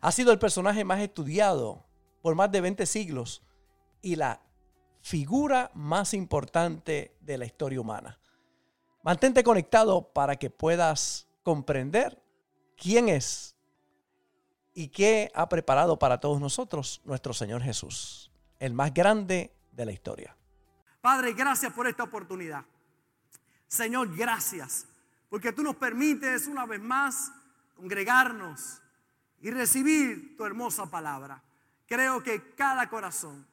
Ha sido el personaje más estudiado por más de 20 siglos y la figura más importante de la historia humana. Mantente conectado para que puedas comprender quién es y qué ha preparado para todos nosotros nuestro Señor Jesús, el más grande de la historia. Padre, gracias por esta oportunidad. Señor, gracias, porque tú nos permites una vez más congregarnos y recibir tu hermosa palabra. Creo que cada corazón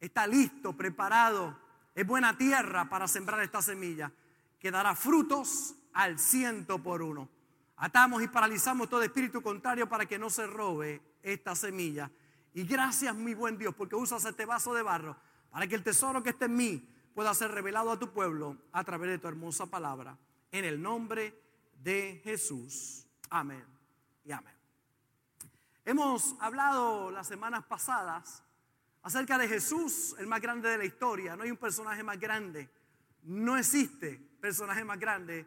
está listo, preparado, es buena tierra para sembrar esta semilla que dará frutos al ciento por uno. Atamos y paralizamos todo espíritu contrario para que no se robe esta semilla. Y gracias, mi buen Dios, porque usas este vaso de barro para que el tesoro que esté en mí pueda ser revelado a tu pueblo a través de tu hermosa palabra. En el nombre de Jesús. Amén y amén. Hemos hablado las semanas pasadas acerca de Jesús, el más grande de la historia. No hay un personaje más grande. No existe personaje más grande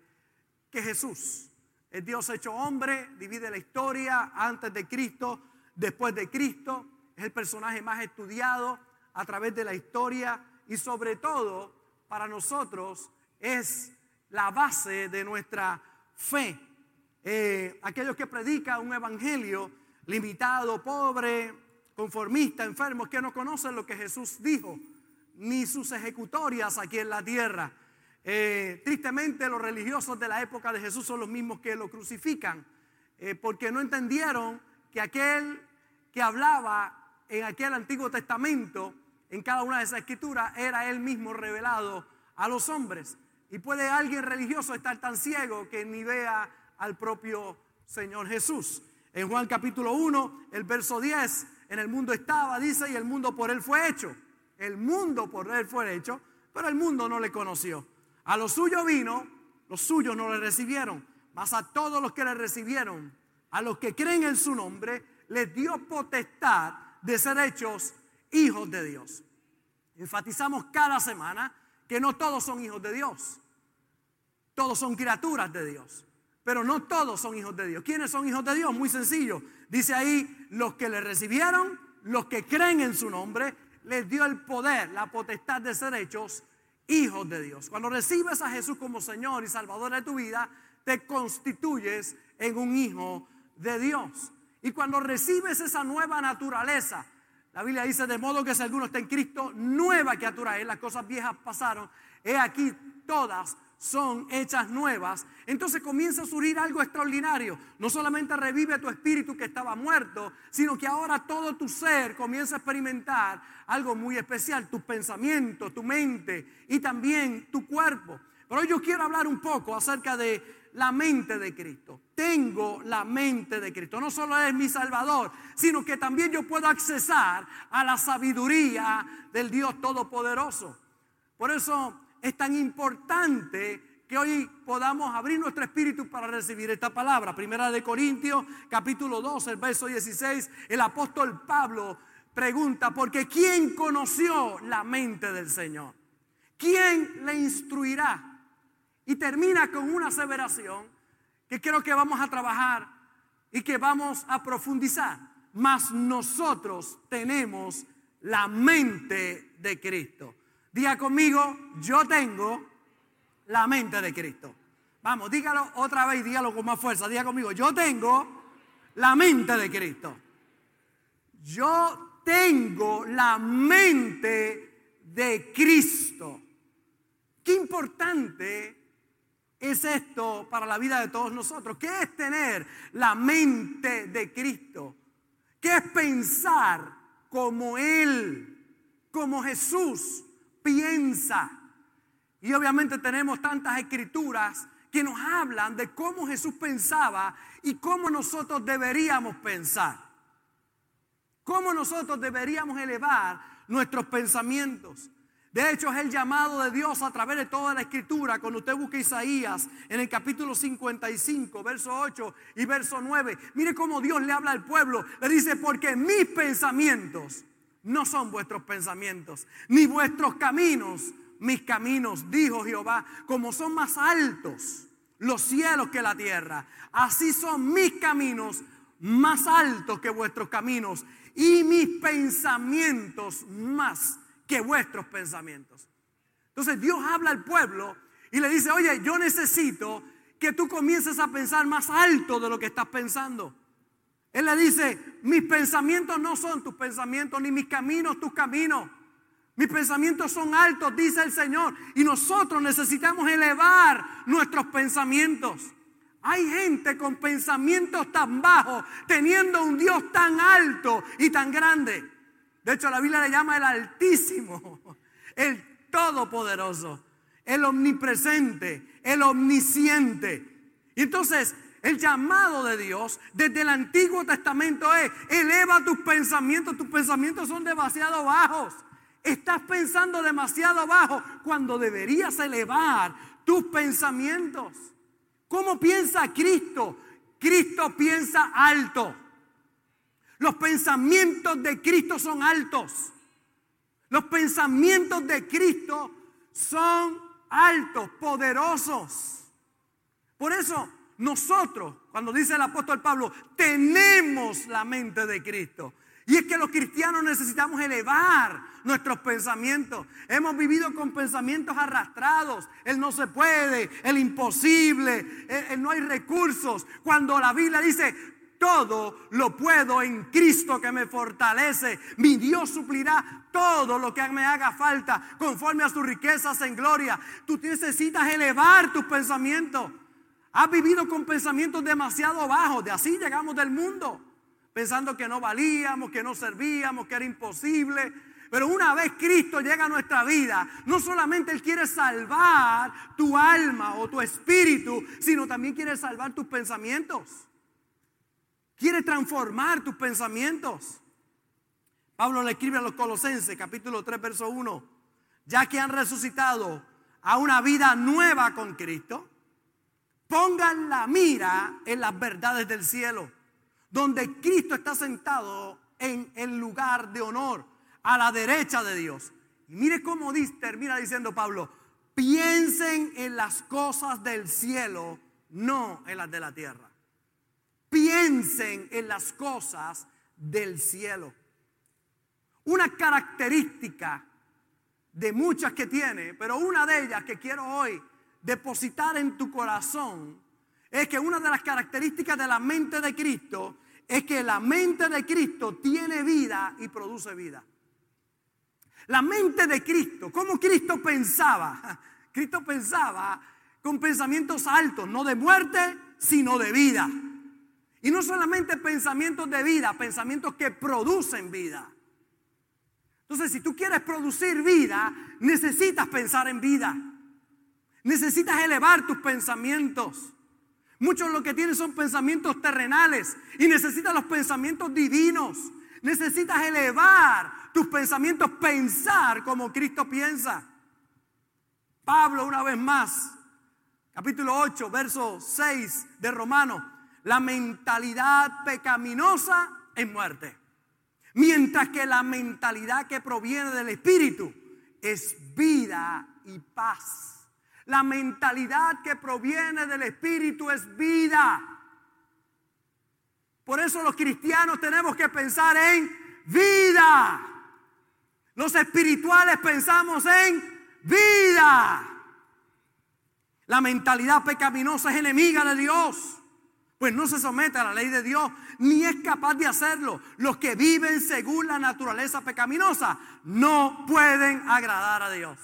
que Jesús. El Dios hecho hombre, divide la historia antes de Cristo, después de Cristo. Es el personaje más estudiado a través de la historia y sobre todo para nosotros es la base de nuestra fe. Eh, aquellos que predican un evangelio limitado, pobre, conformista, enfermo, que no conocen lo que Jesús dijo, ni sus ejecutorias aquí en la tierra. Eh, tristemente los religiosos de la época de Jesús son los mismos que lo crucifican, eh, porque no entendieron que aquel que hablaba en aquel Antiguo Testamento, en cada una de esas escrituras, era él mismo revelado a los hombres. Y puede alguien religioso estar tan ciego que ni vea al propio Señor Jesús. En Juan capítulo 1, el verso 10, en el mundo estaba, dice, y el mundo por él fue hecho. El mundo por él fue hecho, pero el mundo no le conoció. A lo suyo vino, los suyos no le recibieron, mas a todos los que le recibieron, a los que creen en su nombre, les dio potestad de ser hechos hijos de Dios. Enfatizamos cada semana que no todos son hijos de Dios, todos son criaturas de Dios. Pero no todos son hijos de Dios. ¿Quiénes son hijos de Dios? Muy sencillo. Dice ahí, los que le recibieron, los que creen en su nombre, les dio el poder, la potestad de ser hechos hijos de Dios. Cuando recibes a Jesús como Señor y Salvador de tu vida, te constituyes en un hijo de Dios. Y cuando recibes esa nueva naturaleza, la Biblia dice, de modo que si alguno está en Cristo, nueva criatura es, las cosas viejas pasaron, he aquí todas son hechas nuevas, entonces comienza a surgir algo extraordinario. No solamente revive tu espíritu que estaba muerto, sino que ahora todo tu ser comienza a experimentar algo muy especial, tus pensamientos, tu mente y también tu cuerpo. Pero hoy yo quiero hablar un poco acerca de la mente de Cristo. Tengo la mente de Cristo. No solo es mi Salvador, sino que también yo puedo accesar a la sabiduría del Dios Todopoderoso. Por eso es tan importante que hoy podamos abrir nuestro espíritu para recibir esta palabra. Primera de Corintios, capítulo 2, el verso 16, el apóstol Pablo pregunta, porque ¿quién conoció la mente del Señor? ¿Quién le instruirá? Y termina con una aseveración que creo que vamos a trabajar y que vamos a profundizar. Mas nosotros tenemos la mente de Cristo. Diga conmigo, yo tengo la mente de Cristo. Vamos, dígalo otra vez, dígalo con más fuerza. Diga conmigo, yo tengo la mente de Cristo. Yo tengo la mente de Cristo. Qué importante es esto para la vida de todos nosotros. ¿Qué es tener la mente de Cristo? ¿Qué es pensar como Él, como Jesús? Piensa. Y obviamente tenemos tantas escrituras que nos hablan de cómo Jesús pensaba y cómo nosotros deberíamos pensar. cómo nosotros deberíamos elevar nuestros pensamientos. De hecho, es el llamado de Dios a través de toda la escritura. Cuando usted busca Isaías en el capítulo 55, verso 8 y verso 9, mire cómo Dios le habla al pueblo. Le dice, porque mis pensamientos no son vuestros pensamientos, ni vuestros caminos, mis caminos, dijo Jehová, como son más altos los cielos que la tierra, así son mis caminos más altos que vuestros caminos y mis pensamientos más que vuestros pensamientos. Entonces Dios habla al pueblo y le dice, oye, yo necesito que tú comiences a pensar más alto de lo que estás pensando. Él le dice, mis pensamientos no son tus pensamientos, ni mis caminos tus caminos. Mis pensamientos son altos, dice el Señor. Y nosotros necesitamos elevar nuestros pensamientos. Hay gente con pensamientos tan bajos, teniendo un Dios tan alto y tan grande. De hecho, la Biblia le llama el Altísimo, el Todopoderoso, el Omnipresente, el Omnisciente. Y entonces, el llamado de Dios desde el Antiguo Testamento es, eleva tus pensamientos, tus pensamientos son demasiado bajos. Estás pensando demasiado bajo cuando deberías elevar tus pensamientos. ¿Cómo piensa Cristo? Cristo piensa alto. Los pensamientos de Cristo son altos. Los pensamientos de Cristo son altos, poderosos. Por eso nosotros, cuando dice el apóstol Pablo, tenemos la mente de Cristo. Y es que los cristianos necesitamos elevar nuestros pensamientos. Hemos vivido con pensamientos arrastrados. El no se puede, el imposible, el, no hay recursos. Cuando la Biblia dice, todo lo puedo en Cristo que me fortalece. Mi Dios suplirá todo lo que me haga falta conforme a sus riquezas en gloria. Tú necesitas elevar tus pensamientos. Has vivido con pensamientos demasiado bajos. De así llegamos del mundo. Pensando que no valíamos, que no servíamos, que era imposible. Pero una vez Cristo llega a nuestra vida, no solamente Él quiere salvar tu alma o tu espíritu, sino también quiere salvar tus pensamientos. Quiere transformar tus pensamientos. Pablo le escribe a los Colosenses, capítulo 3, verso 1. Ya que han resucitado a una vida nueva con Cristo, pongan la mira en las verdades del cielo, donde Cristo está sentado en el lugar de honor, a la derecha de Dios. Y mire cómo termina diciendo Pablo, piensen en las cosas del cielo, no en las de la tierra piensen en las cosas del cielo. Una característica de muchas que tiene, pero una de ellas que quiero hoy depositar en tu corazón es que una de las características de la mente de Cristo es que la mente de Cristo tiene vida y produce vida. La mente de Cristo, ¿cómo Cristo pensaba? Cristo pensaba con pensamientos altos, no de muerte, sino de vida. Y no solamente pensamientos de vida, pensamientos que producen vida. Entonces, si tú quieres producir vida, necesitas pensar en vida. Necesitas elevar tus pensamientos. Muchos lo que tienen son pensamientos terrenales y necesitas los pensamientos divinos. Necesitas elevar tus pensamientos, pensar como Cristo piensa. Pablo, una vez más, capítulo 8, verso 6 de Romanos la mentalidad pecaminosa es muerte. Mientras que la mentalidad que proviene del Espíritu es vida y paz. La mentalidad que proviene del Espíritu es vida. Por eso los cristianos tenemos que pensar en vida. Los espirituales pensamos en vida. La mentalidad pecaminosa es enemiga de Dios pues no se somete a la ley de Dios, ni es capaz de hacerlo. Los que viven según la naturaleza pecaminosa no pueden agradar a Dios.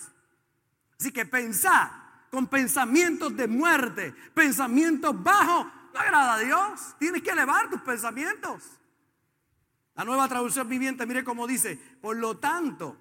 Así que pensar con pensamientos de muerte, pensamientos bajos, no agrada a Dios. Tienes que elevar tus pensamientos. La nueva traducción viviente, mire cómo dice, por lo tanto,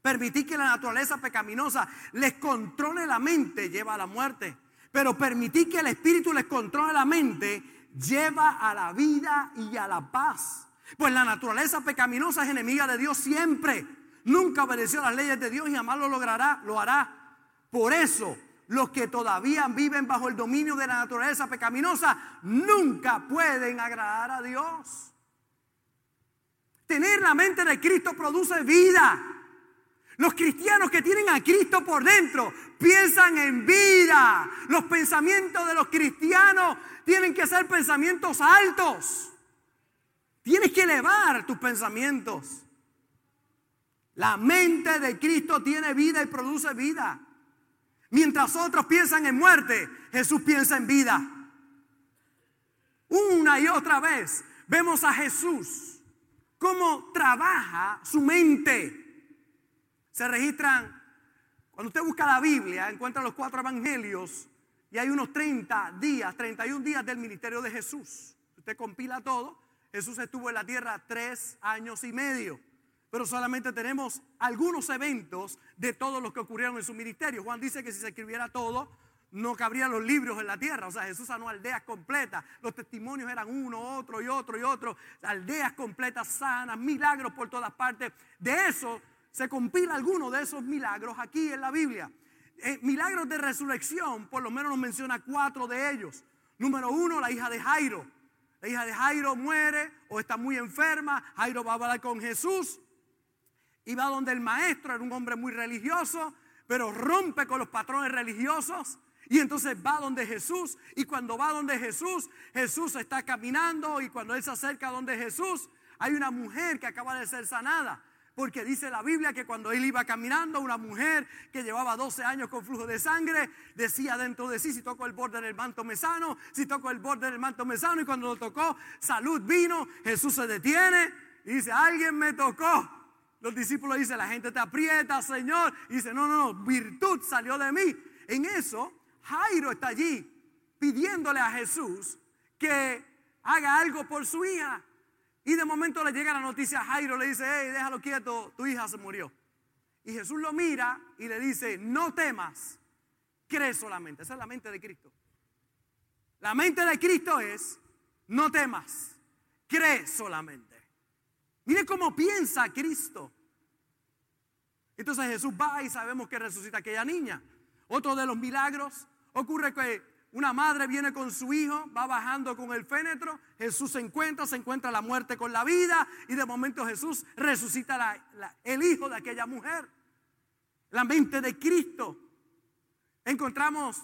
permitir que la naturaleza pecaminosa les controle la mente lleva a la muerte. Pero permitir que el Espíritu les controle la mente lleva a la vida y a la paz. Pues la naturaleza pecaminosa es enemiga de Dios siempre. Nunca obedeció las leyes de Dios y jamás lo logrará, lo hará. Por eso, los que todavía viven bajo el dominio de la naturaleza pecaminosa nunca pueden agradar a Dios. Tener la mente de Cristo produce vida. Los cristianos que tienen a Cristo por dentro piensan en vida. Los pensamientos de los cristianos tienen que ser pensamientos altos. Tienes que elevar tus pensamientos. La mente de Cristo tiene vida y produce vida. Mientras otros piensan en muerte, Jesús piensa en vida. Una y otra vez vemos a Jesús cómo trabaja su mente. Se registran, cuando usted busca la Biblia, encuentra los cuatro evangelios y hay unos 30 días, 31 días del ministerio de Jesús. Usted compila todo. Jesús estuvo en la tierra tres años y medio pero solamente tenemos algunos eventos de todos los que ocurrieron en su ministerio. Juan dice que si se escribiera todo, no cabrían los libros en la tierra. O sea, Jesús sanó aldeas completas. Los testimonios eran uno, otro y otro y otro. Aldeas completas, sanas, milagros por todas partes. De eso se compila alguno de esos milagros aquí en la Biblia. Eh, milagros de resurrección, por lo menos nos menciona cuatro de ellos. Número uno, la hija de Jairo. La hija de Jairo muere o está muy enferma. Jairo va a hablar con Jesús. Y va donde el maestro, era un hombre muy religioso, pero rompe con los patrones religiosos y entonces va donde Jesús. Y cuando va donde Jesús, Jesús está caminando. Y cuando él se acerca donde Jesús, hay una mujer que acaba de ser sanada. Porque dice la Biblia que cuando él iba caminando, una mujer que llevaba 12 años con flujo de sangre, decía dentro de sí, si toco el borde del manto mesano, si toco el borde del manto mesano. Y cuando lo tocó, salud vino, Jesús se detiene y dice, alguien me tocó. Los discípulos dicen, la gente te aprieta, Señor. Dice, no, no, no, virtud salió de mí. En eso, Jairo está allí pidiéndole a Jesús que haga algo por su hija. Y de momento le llega la noticia a Jairo, le dice, hey, déjalo quieto, tu hija se murió. Y Jesús lo mira y le dice, no temas, cree solamente. Esa es la mente de Cristo. La mente de Cristo es, no temas, cree solamente. Mire cómo piensa Cristo. Entonces Jesús va y sabemos que resucita aquella niña. Otro de los milagros ocurre que una madre viene con su hijo, va bajando con el fénetro, Jesús se encuentra, se encuentra la muerte con la vida y de momento Jesús resucita el hijo de aquella mujer. La mente de Cristo. Encontramos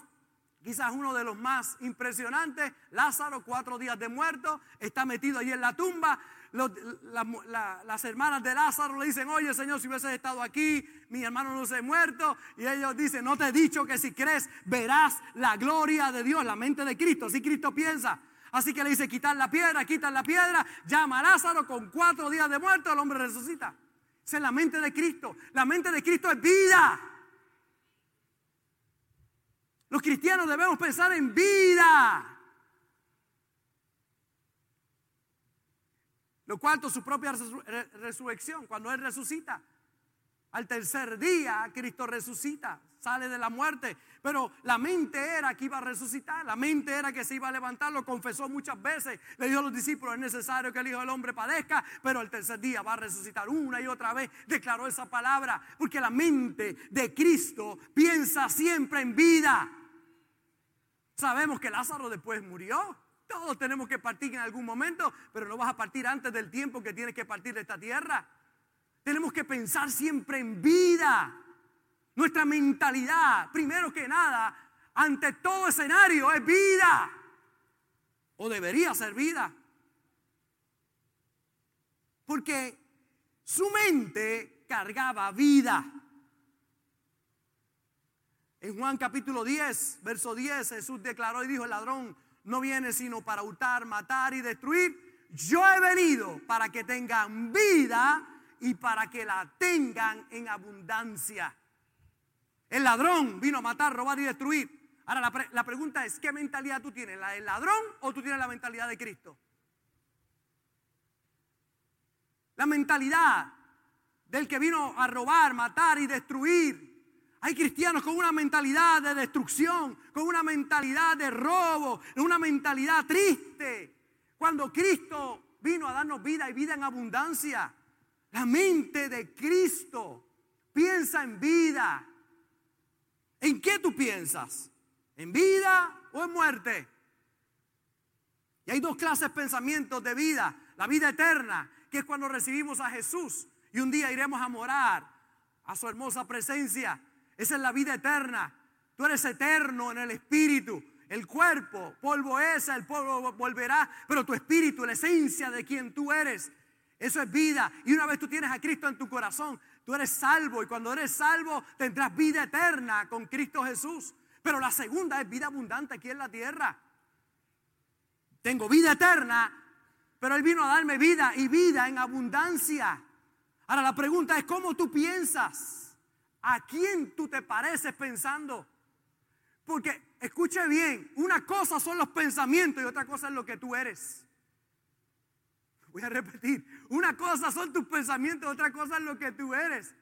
quizás uno de los más impresionantes, Lázaro, cuatro días de muerto, está metido ahí en la tumba, las hermanas de Lázaro le dicen, oye Señor, si hubieses estado aquí, mi hermano no se ha muerto. Y ellos dicen, no te he dicho que si crees verás la gloria de Dios, la mente de Cristo. Así Cristo piensa. Así que le dice, quitar la piedra, quitan la piedra, llama a Lázaro con cuatro días de muerto, el hombre resucita. Esa es la mente de Cristo. La mente de Cristo es vida. Los cristianos debemos pensar en vida. Lo cuarto, su propia resurrección, cuando Él resucita. Al tercer día, Cristo resucita, sale de la muerte. Pero la mente era que iba a resucitar, la mente era que se iba a levantar, lo confesó muchas veces. Le dijo a los discípulos, es necesario que el Hijo del Hombre padezca, pero el tercer día va a resucitar una y otra vez. Declaró esa palabra, porque la mente de Cristo piensa siempre en vida. Sabemos que Lázaro después murió. Todos tenemos que partir en algún momento, pero no vas a partir antes del tiempo que tienes que partir de esta tierra. Tenemos que pensar siempre en vida. Nuestra mentalidad, primero que nada, ante todo escenario, es vida. O debería ser vida. Porque su mente cargaba vida. En Juan capítulo 10, verso 10, Jesús declaró y dijo, el ladrón no viene sino para hurtar, matar y destruir. Yo he venido para que tengan vida y para que la tengan en abundancia. El ladrón vino a matar, robar y destruir. Ahora la, pregunta es, ¿qué mentalidad tú tienes? ¿La del ladrón o tú tienes la mentalidad de Cristo? La mentalidad del que vino a robar, matar y destruir hay cristianos con una mentalidad de destrucción, con una mentalidad de robo, una mentalidad triste. Cuando Cristo vino a darnos vida y vida en abundancia. La mente de Cristo piensa en vida. ¿En qué tú piensas? ¿En vida o en muerte? Y hay dos clases de pensamientos de vida. La vida eterna, que es cuando recibimos a Jesús y un día iremos a morar a su hermosa presencia. Esa es la vida eterna. Tú eres eterno en el espíritu. El cuerpo, polvo es, el polvo volverá, pero tu espíritu, la esencia de quien tú eres, eso es vida. Y una vez tú tienes a Cristo en tu corazón, tú eres salvo. Y cuando eres salvo, tendrás vida eterna con Cristo Jesús. Pero la segunda es vida abundante aquí en la tierra. Tengo vida eterna, pero Él vino a darme vida y vida en abundancia. Ahora la pregunta es, ¿cómo tú piensas? ¿A quién tú te pareces pensando? Porque escuche bien, una cosa son los pensamientos y otra cosa es lo que tú eres. Voy a repetir, una cosa son tus pensamientos, otra cosa es lo que tú eres.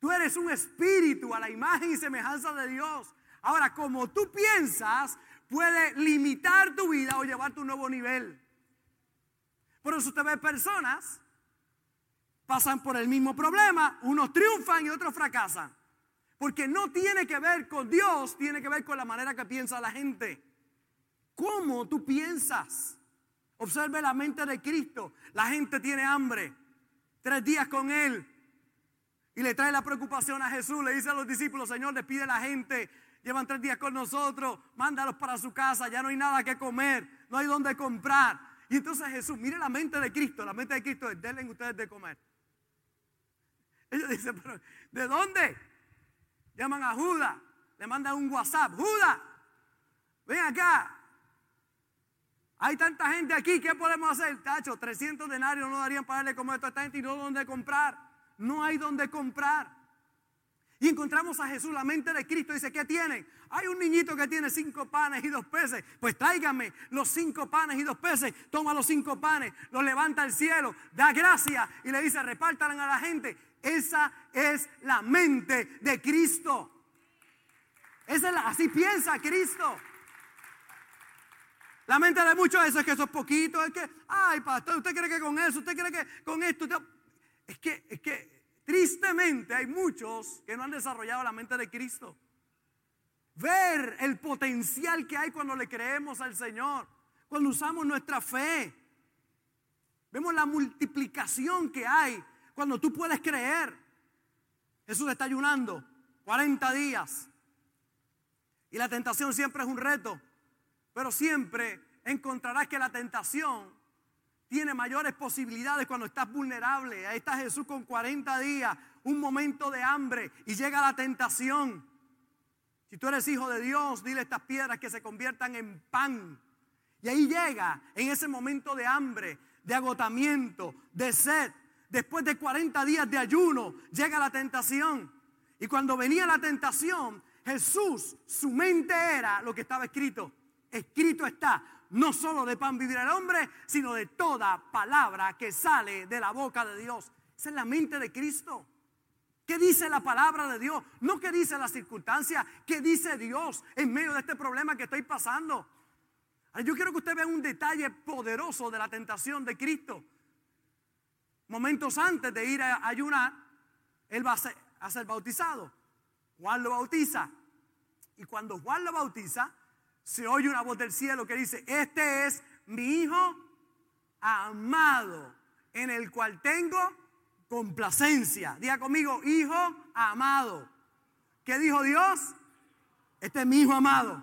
Tú eres un espíritu a la imagen y semejanza de Dios. Ahora, como tú piensas, puede limitar tu vida o llevarte a un nuevo nivel. Por eso usted ve personas, pasan por el mismo problema, unos triunfan y otros fracasan. Porque no tiene que ver con Dios, tiene que ver con la manera que piensa la gente. ¿Cómo tú piensas? Observe la mente de Cristo. La gente tiene hambre. Tres días con Él. Y le trae la preocupación a Jesús. Le dice a los discípulos, Señor, despide a la gente. Llevan tres días con nosotros. Mándalos para su casa. Ya no hay nada que comer. No hay dónde comprar. Y entonces Jesús, mire la mente de Cristo. La mente de Cristo es, denle ustedes de comer. Ellos dicen, pero ¿de dónde? Llaman a Judas, le mandan un WhatsApp. Judas, ven acá. Hay tanta gente aquí, ¿qué podemos hacer? Tacho, 300 denarios no darían para darle comer a toda esta gente y no dónde comprar. No hay dónde comprar. Y encontramos a Jesús, la mente de Cristo, dice, ¿qué tienen? Hay un niñito que tiene cinco panes y dos peces. Pues tráigame los cinco panes y dos peces. Toma los cinco panes, los levanta al cielo, da gracia y le dice, repártalan a la gente. Esa es la mente de Cristo. Esa es la, así piensa Cristo. La mente de muchos es que eso es poquito, es que, ay pastor, usted cree que con eso, usted cree que con esto, es que, es que tristemente hay muchos que no han desarrollado la mente de Cristo. Ver el potencial que hay cuando le creemos al Señor, cuando usamos nuestra fe. Vemos la multiplicación que hay cuando tú puedes creer. Jesús está ayunando 40 días. Y la tentación siempre es un reto. Pero siempre encontrarás que la tentación tiene mayores posibilidades cuando estás vulnerable. Ahí está Jesús con 40 días, un momento de hambre y llega la tentación. Si tú eres hijo de Dios, dile estas piedras que se conviertan en pan. Y ahí llega en ese momento de hambre, de agotamiento, de sed. Después de 40 días de ayuno, llega la tentación. Y cuando venía la tentación, Jesús, su mente era lo que estaba escrito. Escrito está, no solo de pan vivir el hombre, sino de toda palabra que sale de la boca de Dios. Esa es la mente de Cristo. ¿Qué dice la palabra de Dios? No qué dice la circunstancia, qué dice Dios en medio de este problema que estoy pasando. Yo quiero que usted vea un detalle poderoso de la tentación de Cristo. Momentos antes de ir a ayunar, él va a ser, a ser bautizado. Juan lo bautiza. Y cuando Juan lo bautiza, se oye una voz del cielo que dice, este es mi hijo amado, en el cual tengo complacencia. Diga conmigo, hijo amado. ¿Qué dijo Dios? Este es mi hijo amado,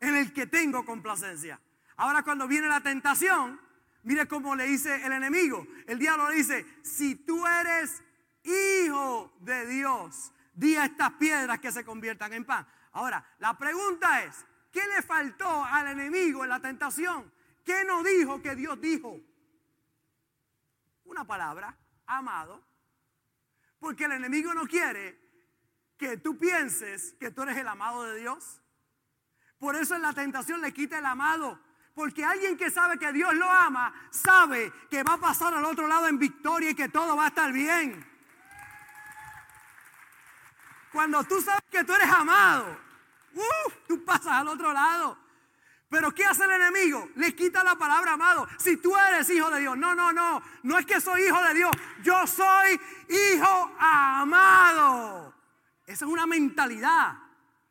en el que tengo complacencia. Ahora cuando viene la tentación, Mire cómo le dice el enemigo. El diablo le dice, si tú eres hijo de Dios, di a estas piedras que se conviertan en pan. Ahora, la pregunta es, ¿qué le faltó al enemigo en la tentación? ¿Qué no dijo que Dios dijo? Una palabra, amado. Porque el enemigo no quiere que tú pienses que tú eres el amado de Dios. Por eso en la tentación le quita el amado porque alguien que sabe que Dios lo ama, sabe que va a pasar al otro lado en victoria y que todo va a estar bien. Cuando tú sabes que tú eres amado, tú pasas al otro lado. Pero ¿qué hace el enemigo? Le quita la palabra amado. Si tú eres hijo de Dios, no, no, no, no es que soy hijo de Dios, yo soy hijo amado. Esa es una mentalidad.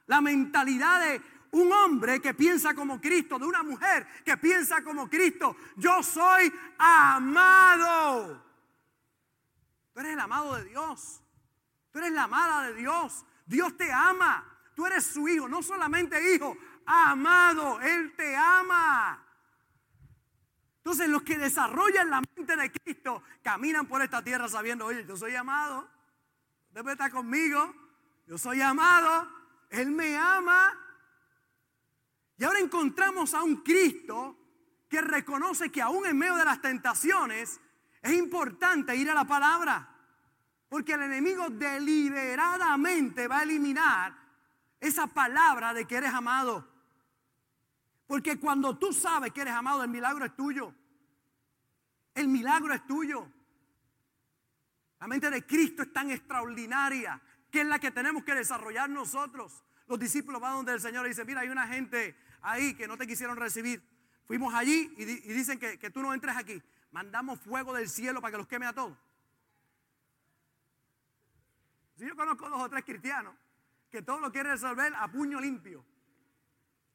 La mentalidad de un hombre que piensa como Cristo, de una mujer que piensa como Cristo. Yo soy amado. Tú eres el amado de Dios. Tú eres la amada de Dios. Dios te ama. Tú eres su hijo, no solamente hijo, amado, Él te ama. Entonces los que desarrollan la mente de Cristo caminan por esta tierra sabiendo, oye, yo soy amado, debe estar conmigo, yo soy amado, Él me ama. Y ahora encontramos a un Cristo que reconoce que aún en medio de las tentaciones es importante ir a la palabra. Porque el enemigo deliberadamente va a eliminar esa palabra de que eres amado. Porque cuando tú sabes que eres amado, el milagro es tuyo. El milagro es tuyo. La mente de Cristo es tan extraordinaria que es la que tenemos que desarrollar nosotros. Los discípulos van donde el Señor y dicen, mira, hay una gente ahí que no te quisieron recibir. Fuimos allí y, dicen que, que, tú no entres aquí. Mandamos fuego del cielo para que los queme a todos. Si yo conozco dos o tres cristianos que todo lo quieren resolver a puño limpio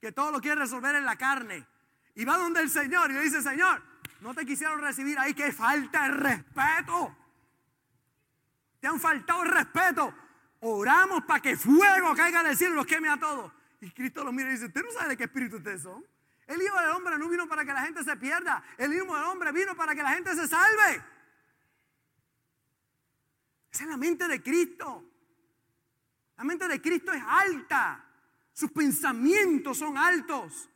que todo lo quiere resolver en la carne. Y va donde el Señor y le dice, Señor, no te quisieron recibir ahí, que falta el respeto. Te han faltado respeto. Oramos para que fuego caiga del cielo y los queme a todos. Y Cristo los mira y dice, ¿usted no sabe de qué espíritu ustedes son? El Hijo del Hombre no vino para que la gente se pierda. El Hijo del Hombre vino para que la gente se salve. Esa es la mente de Cristo. La mente de Cristo es alta. Sus pensamientos son altos.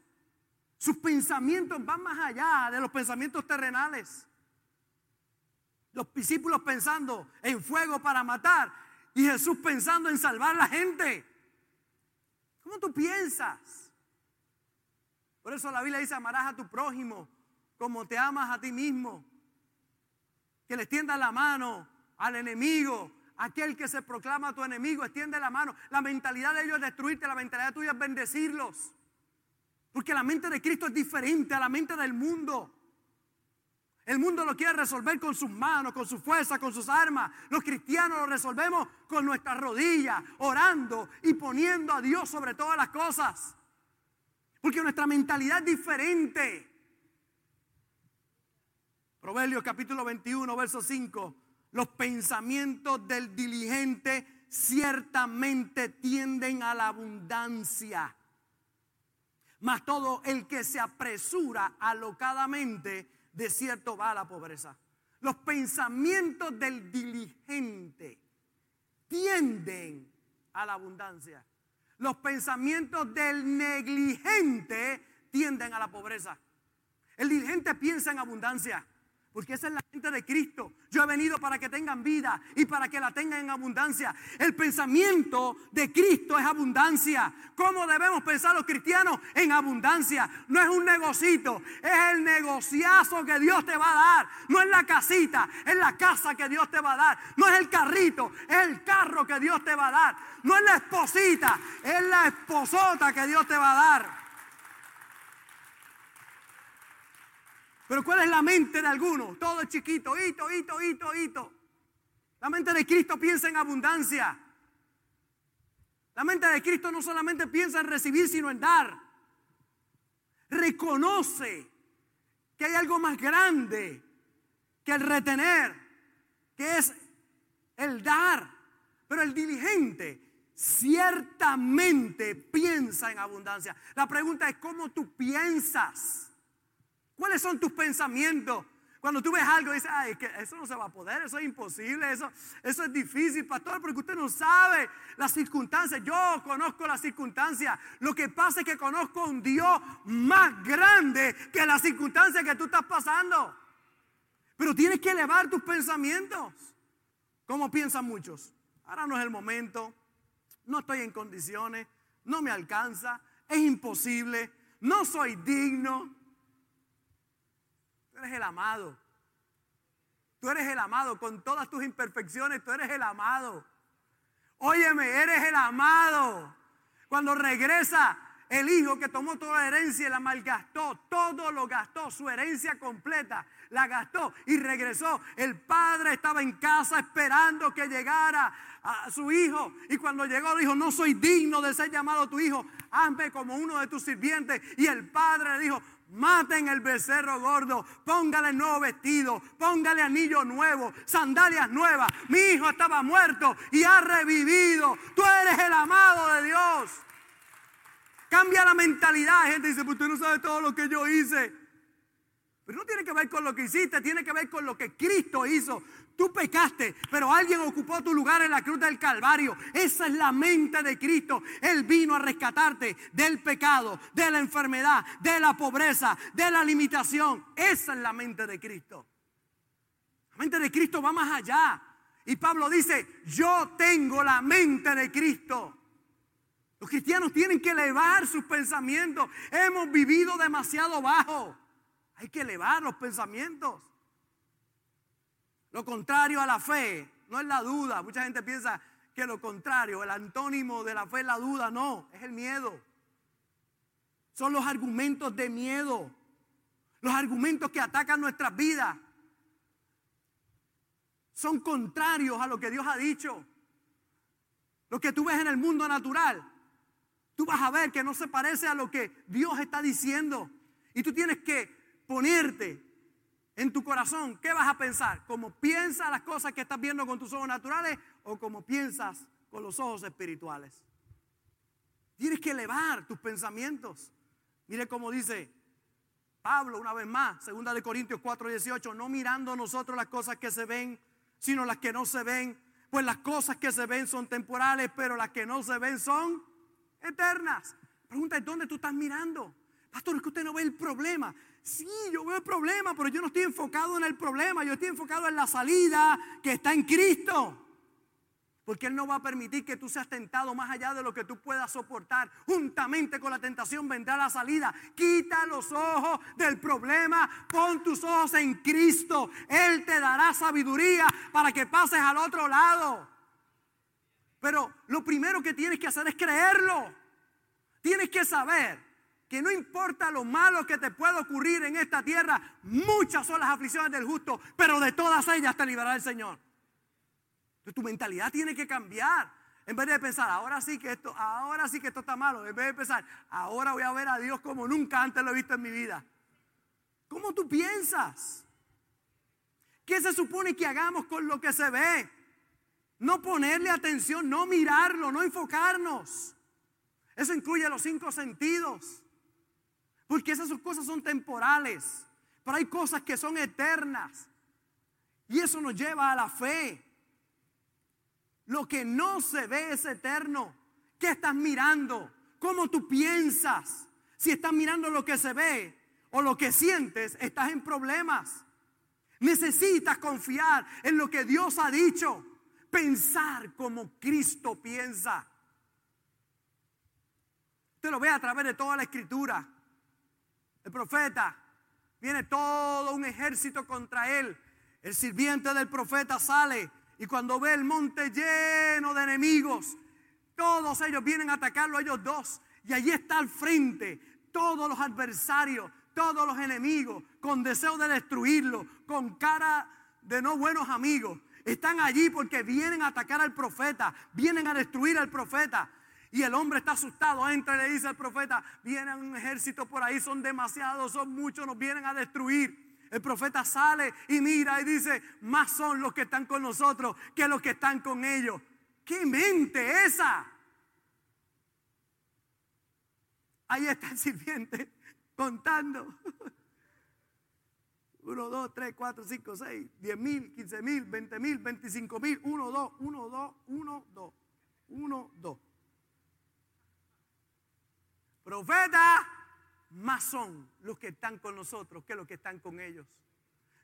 Sus pensamientos van más allá de los pensamientos terrenales. Los discípulos pensando en fuego para matar y Jesús pensando en salvar a la gente. ¿Cómo tú piensas? Por eso la Biblia dice, amarás a tu prójimo como te amas a ti mismo. Que le extiendas la mano al enemigo Aquel que se proclama tu enemigo, extiende la mano. La mentalidad de ellos es destruirte, la mentalidad tuya es bendecirlos. Porque la mente de Cristo es diferente a la mente del mundo. El mundo lo quiere resolver con sus manos, con su fuerza, con sus armas. Los cristianos lo resolvemos con nuestras rodillas, orando y poniendo a Dios sobre todas las cosas. Porque nuestra mentalidad es diferente. Proverbios capítulo 21, verso 5. Los pensamientos del diligente ciertamente tienden a la abundancia. Mas todo el que se apresura alocadamente, de cierto va a la pobreza. Los pensamientos del diligente tienden a la abundancia. Los pensamientos del negligente tienden a la pobreza. El diligente piensa en abundancia. Porque esa es la mente de Cristo. Yo he venido para que tengan vida y para que la tengan en abundancia. El pensamiento de Cristo es abundancia. ¿Cómo debemos pensar los cristianos? En abundancia. No es un negocito, es el negociazo que Dios te va a dar. No es la casita, es la casa que Dios te va a dar. No es el carrito, es el carro que Dios te va a dar. No es la esposita, es la esposota que Dios te va a dar. Pero ¿cuál es la mente de algunos? Todo es chiquito, hito, hito, hito, hito. La mente de Cristo piensa en abundancia. La mente de Cristo no solamente piensa en recibir, sino en dar. Reconoce que hay algo más grande que el retener, que es el dar. Pero el diligente ciertamente piensa en abundancia. La pregunta es, ¿cómo tú piensas? ¿Cuáles son tus pensamientos? Cuando tú ves algo dices, ay, que eso no se va a poder, eso es imposible, eso, eso es difícil, pastor, porque usted no sabe las circunstancias. Yo conozco las circunstancias. Lo que pasa es que conozco un Dios más grande que las circunstancias que tú estás pasando. Pero tienes que elevar tus pensamientos. ¿Cómo piensan muchos? Ahora no es el momento, no estoy en condiciones, no me alcanza, es imposible, no soy digno eres el amado. Tú eres el amado con todas tus imperfecciones, tú eres el amado. Óyeme, eres el amado. Cuando regresa el hijo que tomó toda la herencia y la malgastó, todo lo gastó, su herencia completa la gastó y regresó. El padre estaba en casa esperando que llegara a su hijo y cuando llegó dijo, no soy digno de ser llamado tu hijo, hazme como uno de tus sirvientes. Y el padre le dijo, Maten el becerro gordo, póngale nuevo vestido, póngale anillo nuevo, sandalias nuevas. Mi hijo estaba muerto y ha revivido. Tú eres el amado de Dios. Cambia la mentalidad. Gente dice, pues usted no sabe todo lo que yo hice. Pero no tiene que ver con lo que hiciste, tiene que ver con lo que Cristo hizo. Tú pecaste, pero alguien ocupó tu lugar en la cruz del Calvario. Esa es la mente de Cristo. Él vino a rescatarte del pecado, de la enfermedad, de la pobreza, de la limitación. Esa es la mente de Cristo. La mente de Cristo va más allá. Y Pablo dice, yo tengo la mente de Cristo. Los cristianos tienen que elevar sus pensamientos. Hemos vivido demasiado bajo. Hay que elevar los pensamientos. Lo contrario a la fe no es la duda. Mucha gente piensa que lo contrario, el antónimo de la fe es la duda. No, es el miedo. Son los argumentos de miedo. Los argumentos que atacan nuestras vidas. Son contrarios a lo que Dios ha dicho. Lo que tú ves en el mundo natural tú vas a ver que no se parece a lo que Dios está diciendo. Y tú tienes que ponerte en tu corazón, ¿qué vas a pensar? ¿Cómo piensas las cosas que estás viendo con tus ojos naturales o como piensas con los ojos espirituales? Tienes que elevar tus pensamientos. Mire cómo dice Pablo una vez más, segunda de Corintios 4, 18, no mirando nosotros las cosas que se ven, sino las que no se ven, pues las cosas que se ven son temporales, pero las que no se ven son eternas. Pregunta, ¿dónde tú estás mirando? Pastor, es que usted no ve el problema. Sí, yo veo el problema, pero yo no estoy enfocado en el problema, yo estoy enfocado en la salida que está en Cristo. Porque Él no va a permitir que tú seas tentado más allá de lo que tú puedas soportar. Juntamente con la tentación vendrá la salida. Quita los ojos del problema, pon tus ojos en Cristo. Él te dará sabiduría para que pases al otro lado. Pero lo primero que tienes que hacer es creerlo. Tienes que saber que no importa lo malo que te pueda ocurrir en esta tierra, muchas son las aflicciones del justo, pero de todas ellas te librará el Señor. Entonces, tu mentalidad tiene que cambiar. En vez de pensar, ahora sí que esto, ahora sí que esto está malo, en vez de pensar, ahora voy a ver a Dios como nunca antes lo he visto en mi vida. ¿Cómo tú piensas? ¿Qué se supone que hagamos con lo que se ve? No ponerle atención, no mirarlo, no enfocarnos. Eso incluye los cinco sentidos. Porque esas cosas son temporales. Pero hay cosas que son eternas. Y eso nos lleva a la fe. Lo que no se ve es eterno. ¿Qué estás mirando? ¿Cómo tú piensas? Si estás mirando lo que se ve o lo que sientes, estás en problemas. Necesitas confiar en lo que Dios ha dicho pensar como Cristo piensa. Usted lo ve a través de toda la escritura. El profeta, viene todo un ejército contra él. El sirviente del profeta sale y cuando ve el monte lleno de enemigos, todos ellos vienen a atacarlo ellos dos. Y allí está al frente todos los adversarios, todos los enemigos, con deseo de destruirlo, con cara de no buenos amigos. Están allí porque vienen a atacar al profeta, vienen a destruir al profeta. Y el hombre está asustado, entra y le dice al profeta, viene un ejército por ahí, son demasiados, son muchos, nos vienen a destruir. El profeta sale y mira y dice, más son los que están con nosotros que los que están con ellos. ¿Qué mente esa? Ahí está el sirviente contando. 1, 2, 3, 4, 5, 6, 10 mil, 15 mil, 20 mil, 25 mil, 1, 2, 1, 2, 1, 2, 1, 2. Profeta, más son los que están con nosotros que los que están con ellos.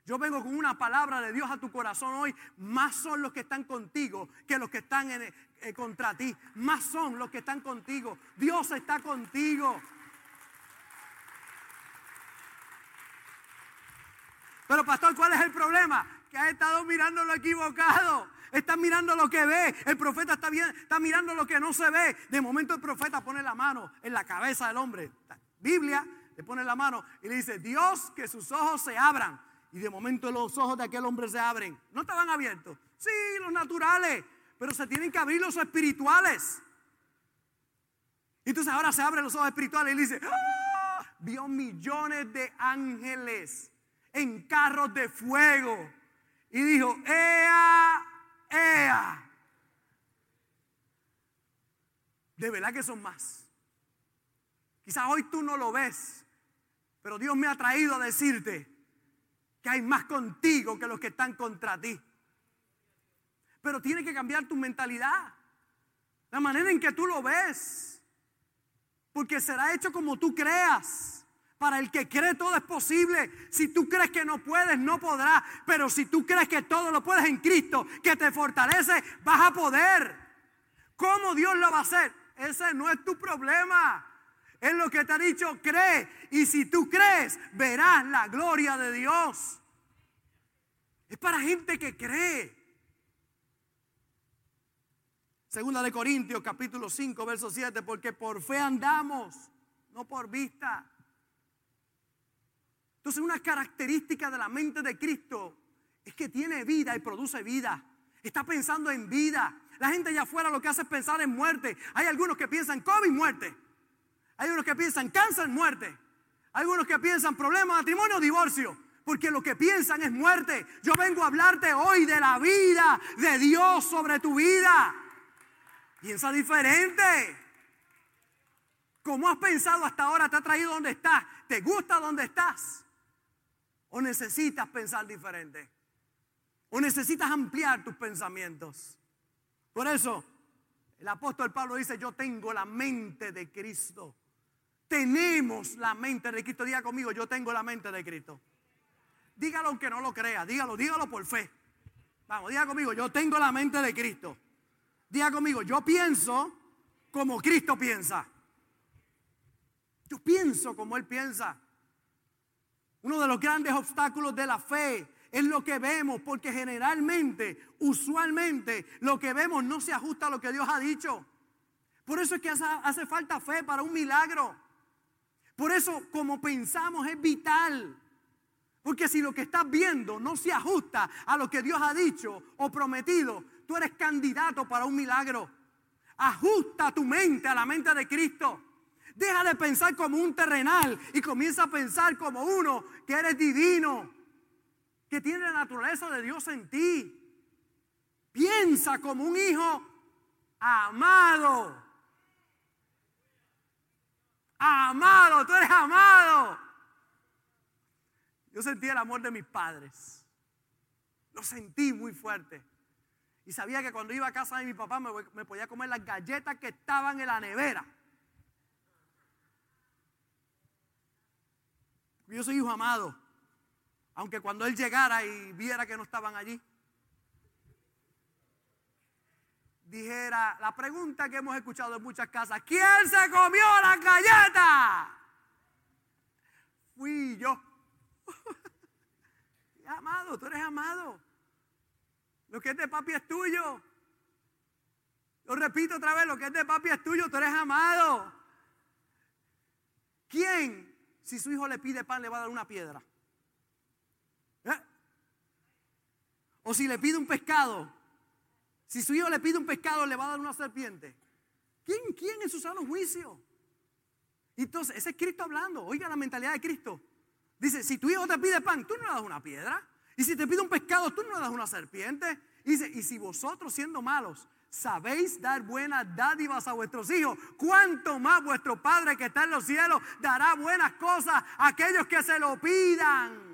Yo vengo con una palabra de Dios a tu corazón hoy. Más son los que están contigo que los que están en, eh, contra ti. Más son los que están contigo. Dios está contigo. Pero pastor, ¿cuál es el problema? que ha estado mirando lo equivocado. Está mirando lo que ve. El profeta está, bien, está mirando lo que no se ve. De momento el profeta pone la mano en la cabeza del hombre. Biblia le pone la mano y le dice, Dios, que sus ojos se abran. Y de momento los ojos de aquel hombre se abren. No estaban abiertos. Sí, los naturales. Pero se tienen que abrir los espirituales. Entonces ahora se abren los ojos espirituales y dice, ¡Ah! vio millones de ángeles en carros de fuego. Y dijo, ¡Ea! De verdad que son más. Quizás hoy tú no lo ves, pero Dios me ha traído a decirte que hay más contigo que los que están contra ti. Pero tiene que cambiar tu mentalidad, la manera en que tú lo ves, porque será hecho como tú creas. Para el que cree todo es posible. Si tú crees que no puedes, no podrás. Pero si tú crees que todo lo puedes en Cristo, que te fortalece, vas a poder. ¿Cómo Dios lo va a hacer? Ese no es tu problema. Es lo que te ha dicho, cree. Y si tú crees, verás la gloria de Dios. Es para gente que cree. Segunda de Corintios capítulo 5 verso 7, porque por fe andamos, no por vista. Entonces una característica de la mente de Cristo es que tiene vida y produce vida. Está pensando en vida. La gente allá afuera lo que hace es pensar en muerte. Hay algunos que piensan COVID, muerte. Hay unos que piensan cáncer, muerte. Hay algunos que piensan problema, matrimonio, divorcio. Porque lo que piensan es muerte. Yo vengo a hablarte hoy de la vida de Dios sobre tu vida. Piensa diferente. ¿Cómo has pensado hasta ahora? ¿Te ha traído donde estás? ¿Te gusta donde estás? ¿O necesitas pensar diferente? ¿O necesitas ampliar tus pensamientos? Por eso, el apóstol Pablo dice, yo tengo la mente de Cristo. Tenemos la mente de Cristo. Diga conmigo, yo tengo la mente de Cristo. Dígalo aunque no lo crea, dígalo, dígalo por fe. Vamos, diga conmigo, yo tengo la mente de Cristo. Diga conmigo, yo pienso como Cristo piensa. Yo pienso como Él piensa. Uno de los grandes obstáculos de la fe es lo que vemos, porque generalmente, usualmente, lo que vemos no se ajusta a lo que Dios ha dicho. Por eso es que hace, falta fe para un milagro. Por eso, como pensamos, es vital. Porque si lo que estás viendo no se ajusta a lo que Dios ha dicho o prometido, tú eres candidato para un milagro. Ajusta tu mente a la mente de Cristo. Deja de pensar como un terrenal y comienza a pensar como uno que eres divino, que tiene la naturaleza de Dios en ti. Piensa como un hijo amado. Amado, tú eres amado. Yo sentí el amor de mis padres. Lo sentí muy fuerte. Y sabía que cuando iba a casa de mi papá me, me podía comer las galletas que estaban en la nevera. Yo soy hijo amado. Aunque cuando él llegara y viera que no estaban allí, dijera la pregunta que hemos escuchado en muchas casas, ¿quién se comió la galleta? Fui yo. amado, tú eres amado. Lo que es de papi es tuyo. Lo repito otra vez, lo que es de papi es tuyo, tú eres amado. ¿Quién si su hijo le pide pan, le va a dar una piedra. ¿Eh? O si le pide un pescado, si su hijo le pide un pescado, le va a dar una serpiente. ¿Quién, quién en su sano juicio? Entonces, ese es Cristo hablando. Oiga la mentalidad de Cristo. Dice, si tu hijo te pide pan, tú no le das una piedra. Y si te pide un pescado, tú no le das una serpiente. dice, y si vosotros siendo malos sabéis dar buenas dádivas a vuestros hijos, cuánto más vuestro Padre que está en los cielos dará buenas cosas a aquellos que se lo pidan.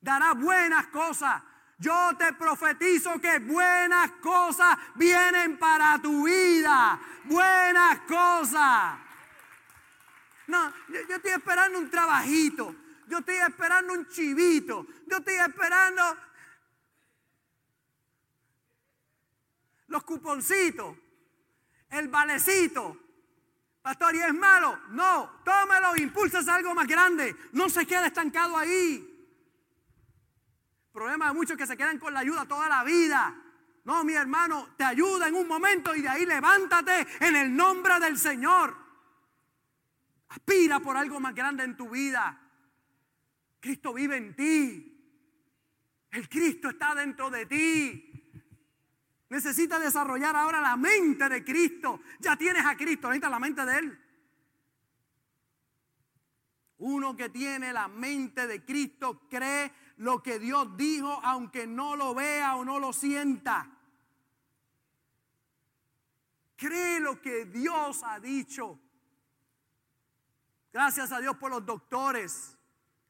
Dará buenas cosas. Yo te profetizo que buenas cosas vienen para tu vida. Buenas cosas. No, yo, yo estoy esperando un trabajito. Yo estoy esperando un chivito. Yo estoy esperando los cuponcitos, el valecito. Pastor, ¿y es malo? No, tómelo, impulsas algo más grande. No se quede estancado ahí. problema de muchos que se quedan con la ayuda toda la vida. No, mi hermano, te ayuda en un momento y de ahí levántate en el nombre del Señor. Aspira por algo más grande en tu vida. Cristo vive en ti. El Cristo está dentro de ti. Necesitas desarrollar ahora la mente de Cristo. Ya tienes a Cristo, necesitas la mente de Él. Uno que tiene la mente de Cristo cree lo que Dios dijo aunque no lo vea o no lo sienta. Cree lo que Dios ha dicho. Gracias a Dios por los doctores.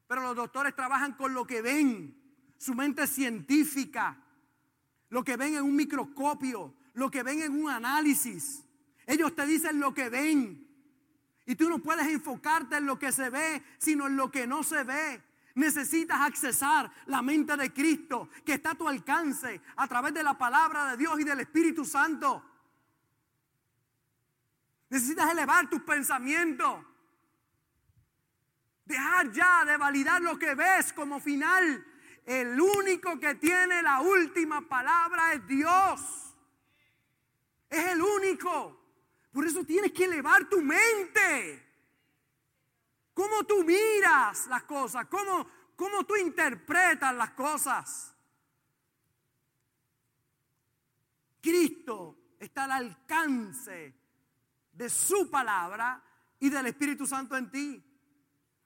Pero los doctores trabajan con lo que ven. Su mente científica. Lo que ven en un microscopio. Lo que ven en un análisis. Ellos te dicen lo que ven. Y tú no puedes enfocarte en lo que se ve, sino en lo que no se ve. Necesitas accesar la mente de Cristo que está a tu alcance a través de la palabra de Dios y del Espíritu Santo. Necesitas elevar tus pensamientos. Dejar ya de validar lo que ves como final. El único que tiene la última palabra es Dios. Es el único. Por eso tienes que elevar tu mente. ¿Cómo tú miras las cosas? ¿Cómo, cómo tú interpretas las cosas? Cristo está al alcance de su palabra y del Espíritu Santo en ti.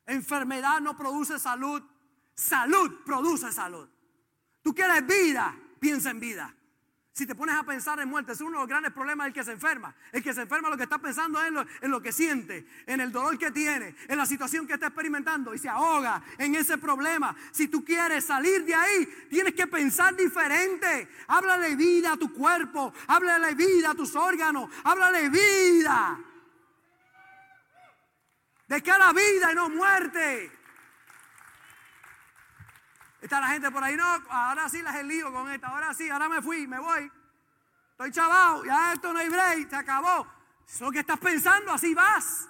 Enfermedad no produce salud, salud produce salud. Tú quieres vida, piensa en vida. Si te pones a pensar en muerte, es uno de los grandes problemas del que se enferma. El que se enferma lo que está pensando es en lo, que siente, en el dolor que tiene, en la situación que está experimentando y se ahoga en ese problema. Si tú quieres salir de ahí, tienes que pensar diferente. Háblale vida a tu cuerpo, háblale vida a tus órganos, háblale vida. De cara vida y no muerte. Está la gente por ahí, no, ahora sí las lío con esta, ahora sí, ahora me fui, me voy. Estoy chavado, ya esto no hay break, se acabó. Es lo que estás pensando, así vas.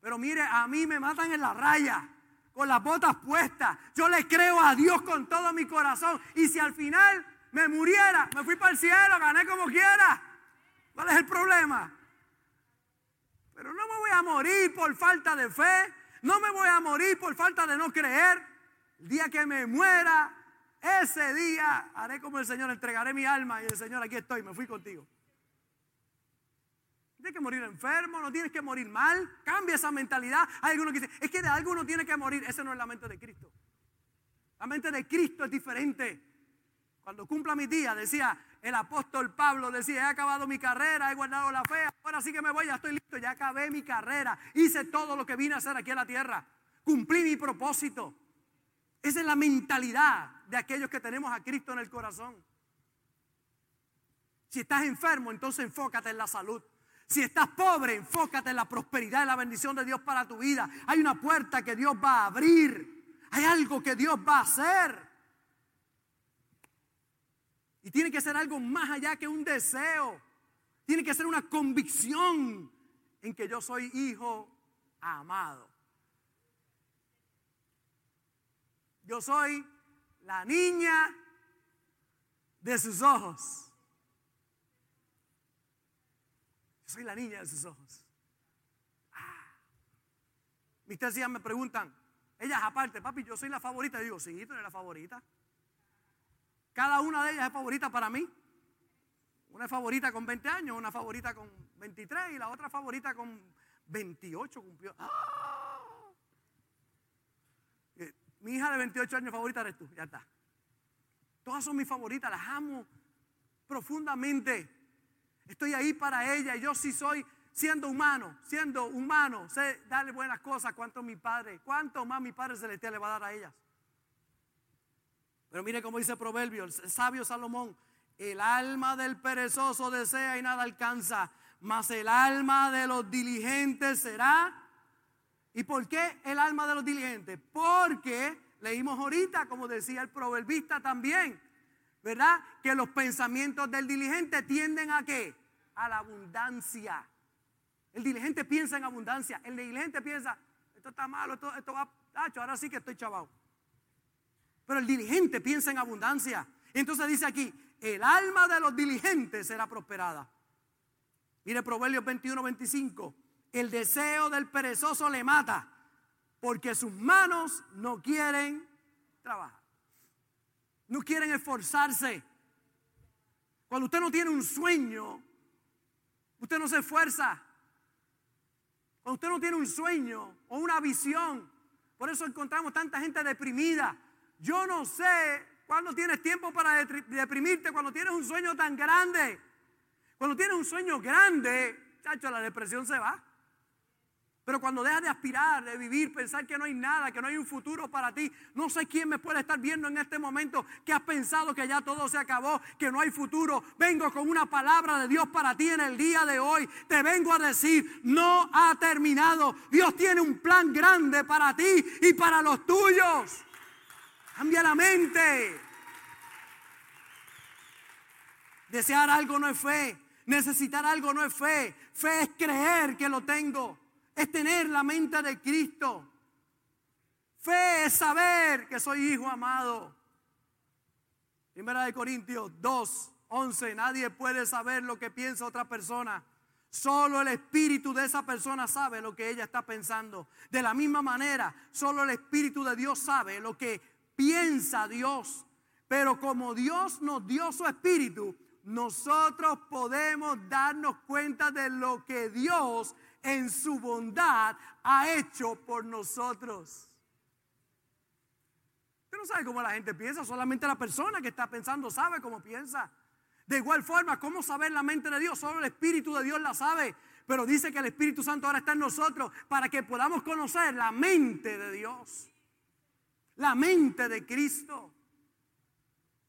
Pero mire, a mí me matan en la raya, con las botas puestas. Yo le creo a Dios con todo mi corazón. Y si al final me muriera, me fui para el cielo, gané como quiera. ¿Cuál es el problema? Pero no me voy a morir por falta de fe. No me voy a morir por falta de no creer. El día que me muera, ese día haré como el Señor, entregaré mi alma y el Señor, aquí estoy, me fui contigo. Tienes que morir enfermo, no tienes que morir mal. Cambia esa mentalidad. Hay algunos que dicen, es que de alguno tiene que morir. Ese no es la mente de Cristo. La mente de Cristo es diferente. Cuando cumpla mi día, decía el apóstol Pablo, decía, he acabado mi carrera, he guardado la fe, ahora sí que me voy, ya estoy listo, ya acabé mi carrera, hice todo lo que vine a hacer aquí en la tierra, cumplí mi propósito. Esa es la mentalidad de aquellos que tenemos a Cristo en el corazón. Si estás enfermo, entonces enfócate en la salud. Si estás pobre, enfócate en la prosperidad y la bendición de Dios para tu vida. Hay una puerta que Dios va a abrir. Hay algo que Dios va a hacer. Y tiene que ser algo más allá que un deseo. Tiene que ser una convicción en que yo soy hijo amado. Yo soy la niña de sus ojos. Yo soy la niña de sus ojos. Ah. Mis tres me preguntan, ellas aparte, papi, yo soy la favorita. Yo digo, sí, tú eres la favorita. Cada una de ellas es favorita para mí. Una es favorita con 20 años, una favorita con 23 y la otra favorita con 28 cumplió. ¡Ah! Mi hija de 28 años favorita eres tú, ya está. Todas son mis favoritas, las amo profundamente. Estoy ahí para ella. Yo sí soy, siendo humano, siendo humano, sé darle buenas cosas. Cuánto mi Padre, cuánto más mi Padre Celestial le va a dar a ellas. Pero mire cómo dice el proverbio, el sabio Salomón, el alma del perezoso desea y nada alcanza, mas el alma de los diligentes será ¿Y por qué el alma de los diligentes? Porque leímos ahorita, como decía el proverbista también, ¿verdad? Que los pensamientos del diligente tienden a qué? A la abundancia. El diligente piensa en abundancia. El diligente piensa, esto está malo, esto, esto va, tacho, ahora sí que estoy chavado. Pero el diligente piensa en abundancia. Entonces dice aquí, el alma de los diligentes será prosperada. Mire Proverbios 21, 25. El deseo del perezoso le mata, porque sus manos no quieren trabajar. No quieren esforzarse. Cuando usted no tiene un sueño, usted no se esfuerza. Cuando usted no tiene un sueño o una visión, por eso encontramos tanta gente deprimida. Yo no sé cuándo tienes tiempo para deprimirte, cuando tienes un sueño tan grande. Cuando tienes un sueño grande, chacho, la depresión se va. Pero cuando dejas de aspirar, de vivir, pensar que no hay nada, que no hay un futuro para ti, no sé quién me puede estar viendo en este momento que has pensado que ya todo se acabó, que no hay futuro. Vengo con una palabra de Dios para ti en el día de hoy. Te vengo a decir, no ha terminado. Dios tiene un plan grande para ti y para los tuyos. Cambia la mente. Desear algo no es fe. Necesitar algo no es fe. Fe es creer que lo tengo. Es tener la mente de Cristo. Fe es saber que soy hijo amado. Primera de Corintios 2, 11. Nadie puede saber lo que piensa otra persona. Solo el espíritu de esa persona sabe lo que ella está pensando. De la misma manera, solo el espíritu de Dios sabe lo que piensa Dios. Pero como Dios nos dio su espíritu, nosotros podemos darnos cuenta de lo que Dios en su bondad ha hecho por nosotros. Usted no sabe cómo la gente piensa, solamente la persona que está pensando sabe cómo piensa. De igual forma, ¿cómo saber la mente de Dios? Solo el Espíritu de Dios la sabe. Pero dice que el Espíritu Santo ahora está en nosotros para que podamos conocer la mente de Dios. La mente de Cristo.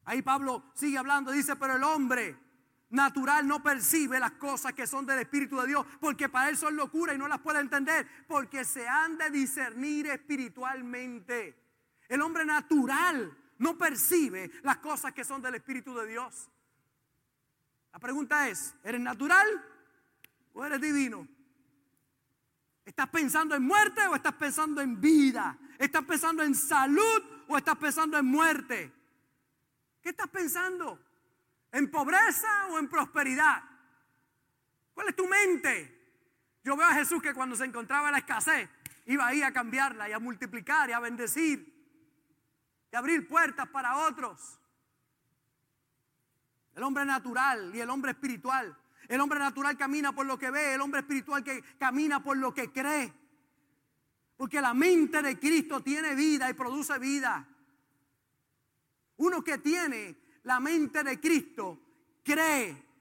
Ahí Pablo sigue hablando, dice, pero el hombre natural no percibe las cosas que son del Espíritu de Dios, porque para él son locura y no las puede entender, porque se han de discernir espiritualmente. El hombre natural no percibe las cosas que son del Espíritu de Dios. La pregunta es, ¿eres natural o eres divino? ¿Estás pensando en muerte o estás pensando en vida? ¿Estás pensando en salud o estás pensando en muerte? ¿Qué estás pensando? ¿En pobreza o en prosperidad? ¿Cuál es tu mente? Yo veo a Jesús que cuando se encontraba en la escasez, iba ahí a cambiarla y a multiplicar y a bendecir y a abrir puertas para otros. El hombre natural y el hombre espiritual. El hombre natural camina por lo que ve, el hombre espiritual que camina por lo que cree. Porque la mente de Cristo tiene vida y produce vida. Uno que tiene la mente de Cristo cree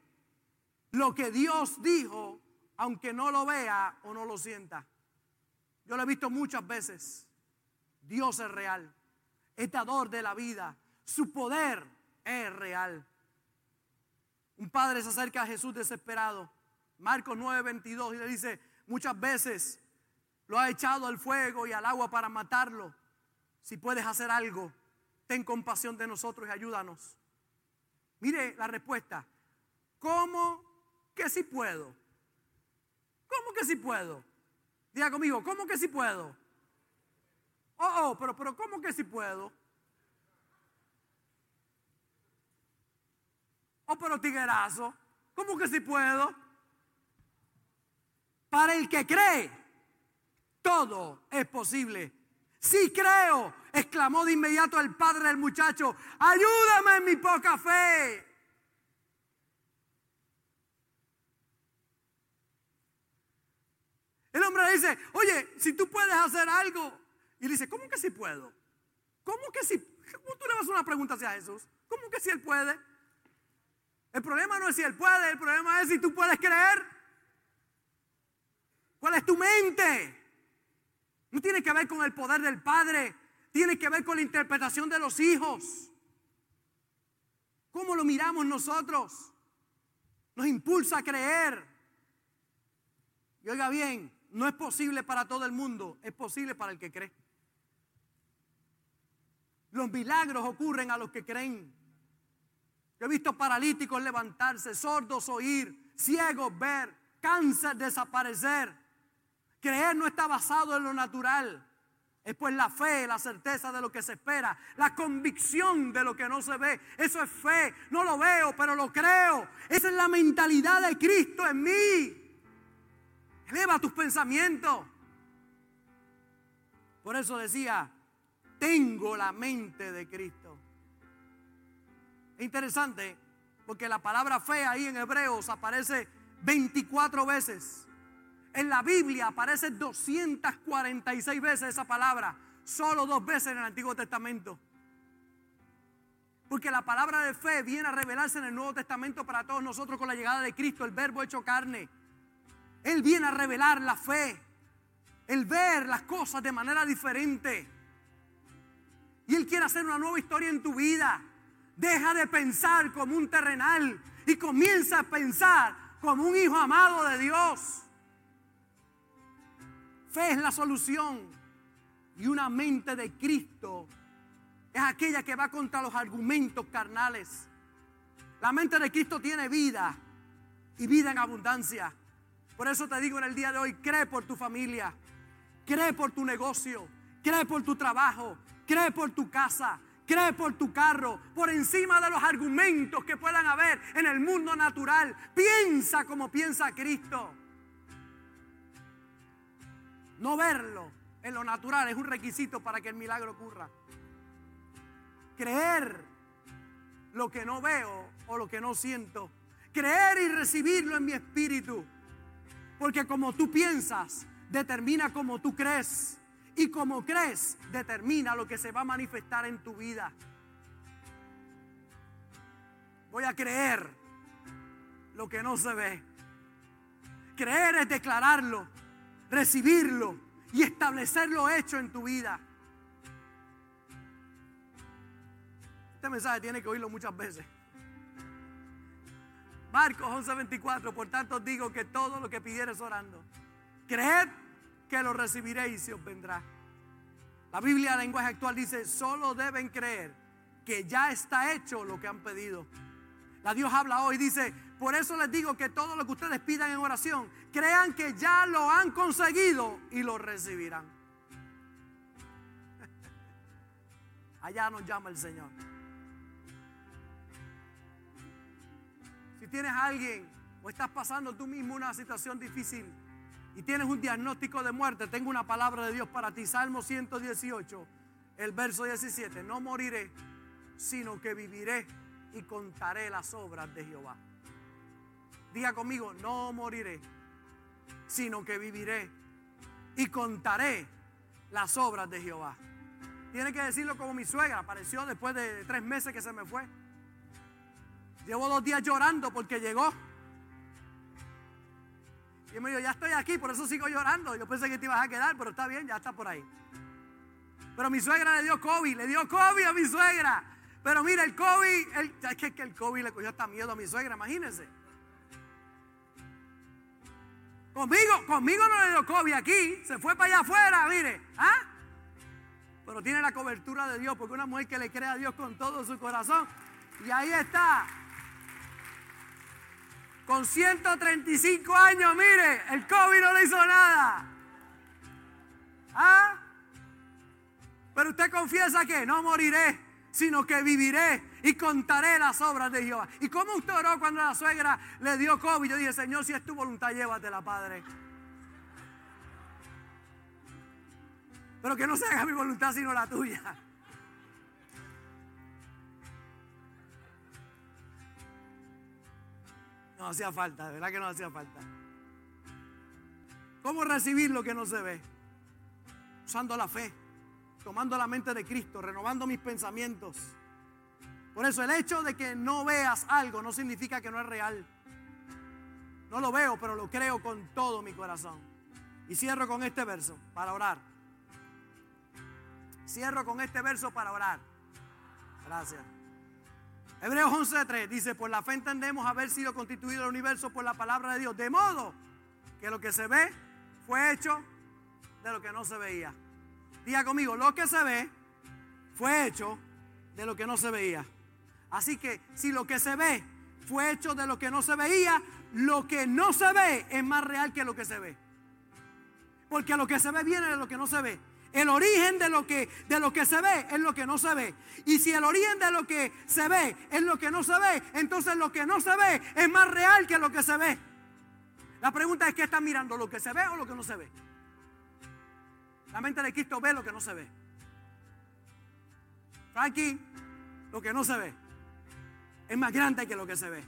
lo que Dios dijo, aunque no lo vea o no lo sienta. Yo lo he visto muchas veces. Dios es real, es dador de la vida, su poder es real. Un padre se acerca a Jesús desesperado, Marcos 9:22, y le dice, muchas veces lo ha echado al fuego y al agua para matarlo. Si puedes hacer algo, ten compasión de nosotros y ayúdanos. Mire la respuesta. ¿Cómo que si puedo? ¿Cómo que si puedo? Diga conmigo, ¿cómo que si puedo? Oh, oh, pero, pero ¿cómo que si puedo? Oh, pero tiguerazo, ¿cómo que si puedo? Para el que cree, todo es posible. Sí creo, exclamó de inmediato el padre del muchacho, ayúdame en mi poca fe. El hombre le dice, oye, si tú puedes hacer algo. Y le dice, ¿cómo que si puedo? ¿Cómo que si? ¿Cómo tú le vas a una pregunta hacia Jesús? ¿Cómo que si él puede? El problema no es si él puede, el problema es si tú puedes creer. ¿Cuál es tu mente? No tiene que ver con el poder del Padre, tiene que ver con la interpretación de los hijos. ¿Cómo lo miramos nosotros? Nos impulsa a creer. Y oiga bien, no es posible para todo el mundo, es posible para el que cree. Los milagros ocurren a los que creen. Yo he visto paralíticos levantarse, sordos oír, ciegos ver, cáncer desaparecer. Creer no está basado en lo natural. Es pues la fe, la certeza de lo que se espera, la convicción de lo que no se ve. Eso es fe. No lo veo, pero lo creo. Esa es la mentalidad de Cristo en mí. Eleva tus pensamientos. Por eso decía, tengo la mente de Cristo. Es interesante porque la palabra fe ahí en Hebreos aparece 24 veces. En la Biblia aparece 246 veces esa palabra, solo dos veces en el Antiguo Testamento. Porque la palabra de fe viene a revelarse en el Nuevo Testamento para todos nosotros con la llegada de Cristo, el verbo hecho carne. Él viene a revelar la fe, el ver las cosas de manera diferente. Y Él quiere hacer una nueva historia en tu vida. Deja de pensar como un terrenal y comienza a pensar como un hijo amado de Dios. Fe es la solución. Y una mente de Cristo es aquella que va contra los argumentos carnales. La mente de Cristo tiene vida y vida en abundancia. Por eso te digo en el día de hoy, cree por tu familia, cree por tu negocio, cree por tu trabajo, cree por tu casa, cree por tu carro, por encima de los argumentos que puedan haber en el mundo natural. Piensa como piensa Cristo. No verlo en lo natural es un requisito para que el milagro ocurra. Creer lo que no veo o lo que no siento. Creer y recibirlo en mi espíritu. Porque como tú piensas, determina como tú crees. Y como crees, determina lo que se va a manifestar en tu vida. Voy a creer lo que no se ve. Creer es declararlo recibirlo y establecerlo hecho en tu vida. Este mensaje tiene que oírlo muchas veces. Marcos 11:24, por tanto digo que todo lo que pidieres orando, creed que lo recibiréis y os vendrá. La Biblia, en lenguaje actual, dice, solo deben creer que ya está hecho lo que han pedido. La Dios habla hoy, dice, por eso les digo que todo lo que ustedes pidan en oración, crean que ya lo han conseguido y lo recibirán. Allá nos llama el Señor. Si tienes a alguien o estás pasando tú mismo una situación difícil y tienes un diagnóstico de muerte, tengo una palabra de Dios para ti. Salmo 118, el verso 17. No moriré, sino que viviré y contaré las obras de Jehová. Diga conmigo, no moriré, sino que viviré y contaré las obras de Jehová. Tiene que decirlo como mi suegra, apareció después de tres meses que se me fue. Llevo dos días llorando porque llegó. Y me dijo, ya estoy aquí, por eso sigo llorando. Yo pensé que te ibas a quedar, pero está bien, ya está por ahí. Pero mi suegra le dio COVID, le dio COVID a mi suegra. Pero mira, el COVID, es que el COVID le cogió hasta miedo a mi suegra, imagínense. Conmigo, conmigo no le dio COVID aquí, se fue para allá afuera, mire. ¿ah? Pero tiene la cobertura de Dios, porque una mujer que le cree a Dios con todo su corazón. Y ahí está. Con 135 años, mire, el COVID no le hizo nada. ¿Ah? Pero usted confiesa que no moriré sino que viviré y contaré las obras de Jehová. ¿Y cómo usted oró cuando la suegra le dio COVID? Yo dije, Señor, si es tu voluntad, llévatela, Padre. Pero que no se haga mi voluntad, sino la tuya. No hacía falta, de verdad que no hacía falta. ¿Cómo recibir lo que no se ve? Usando la fe tomando la mente de Cristo, renovando mis pensamientos. Por eso el hecho de que no veas algo no significa que no es real. No lo veo, pero lo creo con todo mi corazón. Y cierro con este verso para orar. Cierro con este verso para orar. Gracias. Hebreos 11:3 dice, por la fe entendemos haber sido constituido el universo por la palabra de Dios, de modo que lo que se ve fue hecho de lo que no se veía. Diga conmigo, lo que se ve fue hecho de lo que no se veía. Así que si lo que se ve fue hecho de lo que no se veía, lo que no se ve es más real que lo que se ve. Porque lo que se ve viene de lo que no se ve. El origen de lo, que, de lo que se ve es lo que no se ve. Y si el origen de lo que se ve es lo que no se ve, entonces lo que no se ve es más real que lo que se ve. La pregunta es, ¿qué está mirando? ¿Lo que se ve o lo que no se ve? La mente de Cristo ve lo que no se ve. Frankie, lo que no se ve es más grande que lo que se ve.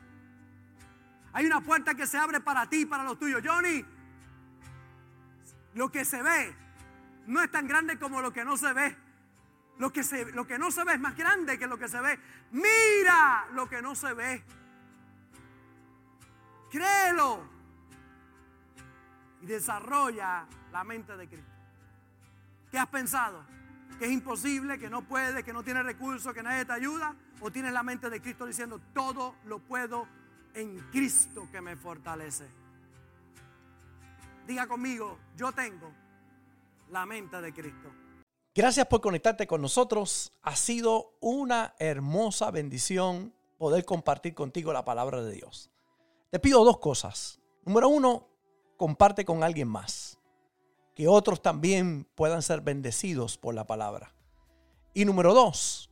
Hay una puerta que se abre para ti y para los tuyos. Johnny, lo que se ve no es tan grande como lo que no se ve. Lo que, se, lo que no se ve es más grande que lo que se ve. Mira lo que no se ve. Créelo. Y desarrolla la mente de Cristo. ¿Qué has pensado? ¿Que es imposible, que no puedes, que no tienes recursos, que nadie te ayuda? ¿O tienes la mente de Cristo diciendo, todo lo puedo en Cristo que me fortalece? Diga conmigo, yo tengo la mente de Cristo. Gracias por conectarte con nosotros. Ha sido una hermosa bendición poder compartir contigo la palabra de Dios. Te pido dos cosas. Número uno, comparte con alguien más. Que otros también puedan ser bendecidos por la palabra. Y número dos,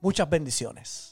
Muchas bendiciones.